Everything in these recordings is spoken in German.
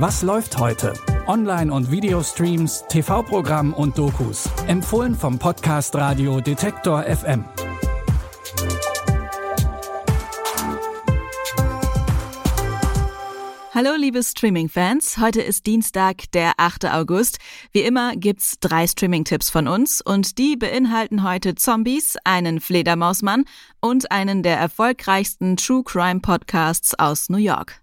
Was läuft heute? Online- und Videostreams, TV-Programm und Dokus. Empfohlen vom Podcast Radio Detektor FM. Hallo liebe Streaming-Fans, heute ist Dienstag, der 8. August. Wie immer gibt's drei Streaming-Tipps von uns und die beinhalten heute Zombies, einen Fledermausmann und einen der erfolgreichsten True Crime Podcasts aus New York.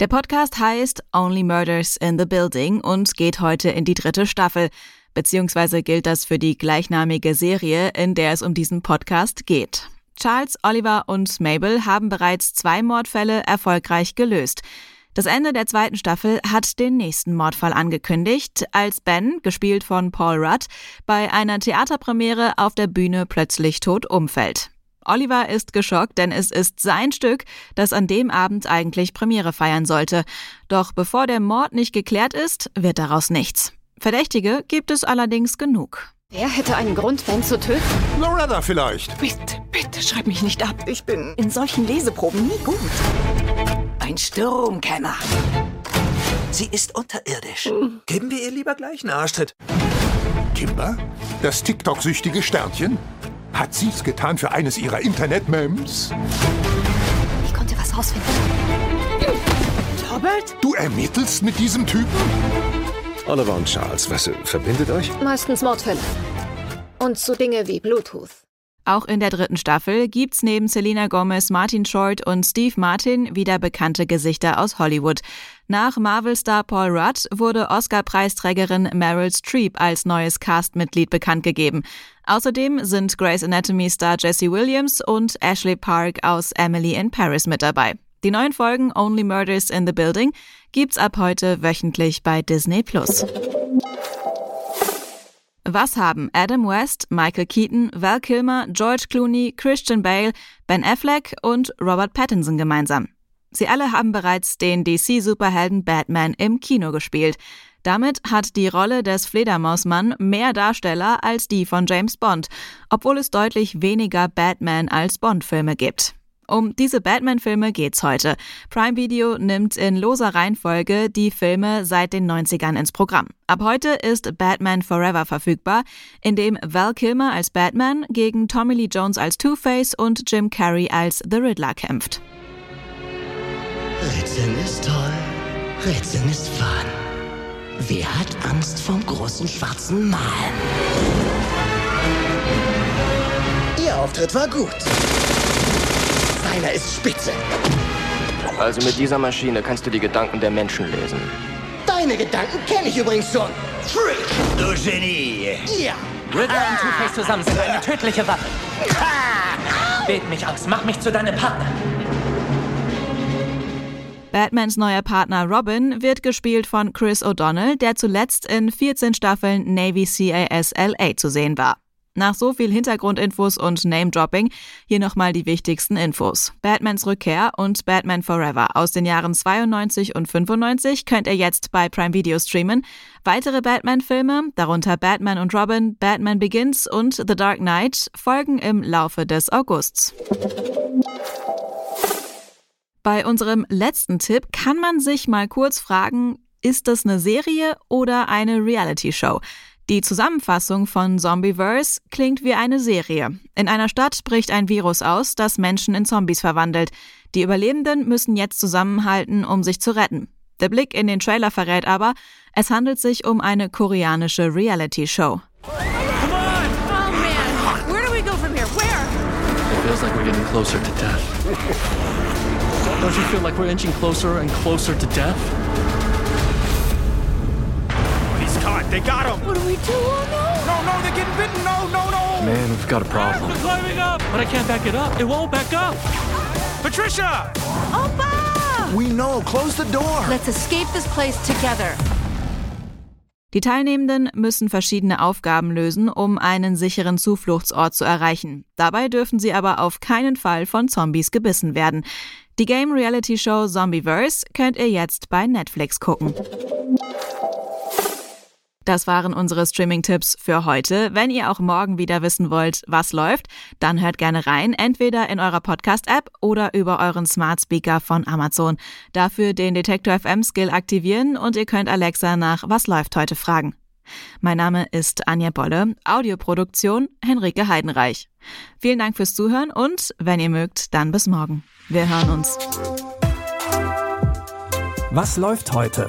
Der Podcast heißt Only Murders in the Building und geht heute in die dritte Staffel beziehungsweise gilt das für die gleichnamige Serie, in der es um diesen Podcast geht. Charles, Oliver und Mabel haben bereits zwei Mordfälle erfolgreich gelöst. Das Ende der zweiten Staffel hat den nächsten Mordfall angekündigt, als Ben, gespielt von Paul Rudd, bei einer Theaterpremiere auf der Bühne plötzlich tot umfällt. Oliver ist geschockt, denn es ist sein Stück, das an dem Abend eigentlich Premiere feiern sollte. Doch bevor der Mord nicht geklärt ist, wird daraus nichts. Verdächtige gibt es allerdings genug. Wer hätte einen Grund, Ben zu töten? Loretta vielleicht. Bitte, bitte schreib mich nicht ab. Ich bin in solchen Leseproben nie gut. Ein Sturmkämmer. Sie ist unterirdisch. Hm. Geben wir ihr lieber gleich einen Arschtritt. Kimber? Das TikTok-süchtige Sternchen? Hat sie's getan für eines ihrer Internet-Mems? Ich konnte was rausfinden. Robert? Du ermittelst mit diesem Typen? Oliver und Charles, was verbindet euch? Meistens Mordfälle. Und so Dinge wie Bluetooth. Auch in der dritten Staffel gibt's neben Selena Gomez, Martin Short und Steve Martin wieder bekannte Gesichter aus Hollywood. Nach Marvel-Star Paul Rudd wurde Oscar-Preisträgerin Meryl Streep als neues Castmitglied bekannt gegeben. Außerdem sind Grey's Anatomy-Star Jesse Williams und Ashley Park aus Emily in Paris mit dabei. Die neuen Folgen Only Murders in the Building gibt's ab heute wöchentlich bei Disney Plus. Was haben Adam West, Michael Keaton, Val Kilmer, George Clooney, Christian Bale, Ben Affleck und Robert Pattinson gemeinsam? Sie alle haben bereits den DC-Superhelden Batman im Kino gespielt. Damit hat die Rolle des Fledermausmann mehr Darsteller als die von James Bond, obwohl es deutlich weniger Batman als Bond-Filme gibt. Um diese Batman-Filme geht's heute. Prime Video nimmt in loser Reihenfolge die Filme seit den 90ern ins Programm. Ab heute ist Batman Forever verfügbar, in dem Val Kilmer als Batman gegen Tommy Lee Jones als Two-Face und Jim Carrey als The Riddler kämpft. Rätseln ist toll, Rätseln ist fun. Wer hat Angst vom großen schwarzen Mann? Ihr Auftritt war gut. Seiner ist spitze. Also mit dieser Maschine kannst du die Gedanken der Menschen lesen. Deine Gedanken kenne ich übrigens schon. Freak! Du Genie! Ja! Riddler und Two-Face zusammen sind eine tödliche Waffe. Wählt mich aus, mach mich zu deinem Partner. Batmans neuer Partner Robin wird gespielt von Chris O'Donnell, der zuletzt in 14 Staffeln Navy CAS LA zu sehen war. Nach so viel Hintergrundinfos und Name-Dropping hier nochmal die wichtigsten Infos. Batmans Rückkehr und Batman Forever aus den Jahren 92 und 95 könnt ihr jetzt bei Prime Video streamen. Weitere Batman-Filme, darunter Batman und Robin, Batman Begins und The Dark Knight, folgen im Laufe des Augusts. Bei unserem letzten Tipp kann man sich mal kurz fragen, ist das eine Serie oder eine Reality-Show? Die Zusammenfassung von Zombieverse klingt wie eine Serie. In einer Stadt bricht ein Virus aus, das Menschen in Zombies verwandelt. Die Überlebenden müssen jetzt zusammenhalten, um sich zu retten. Der Blick in den Trailer verrät aber, es handelt sich um eine koreanische Reality-Show. Oh like closer to death. Don't you feel like we're inching closer and closer to death? They got him. What do we do? Oh no! No, no, they're getting bitten. No, no, no! Man, we've got a problem. We're climbing up. But I can't back it up. It won't back up. Patricia! Opa! We know. Close the door. Let's escape this place together. Die Teilnehmenden müssen verschiedene Aufgaben lösen, um einen sicheren Zufluchtsort zu erreichen. Dabei dürfen sie aber auf keinen Fall von Zombies gebissen werden. Die Game Reality Show Zombieverse könnt ihr jetzt bei Netflix gucken. Das waren unsere Streaming-Tipps für heute. Wenn ihr auch morgen wieder wissen wollt, was läuft, dann hört gerne rein, entweder in eurer Podcast-App oder über euren Smart Speaker von Amazon. Dafür den Detektor FM Skill aktivieren und ihr könnt Alexa nach Was läuft heute fragen. Mein Name ist Anja Bolle, Audioproduktion Henrike Heidenreich. Vielen Dank fürs Zuhören und wenn ihr mögt, dann bis morgen. Wir hören uns. Was läuft heute?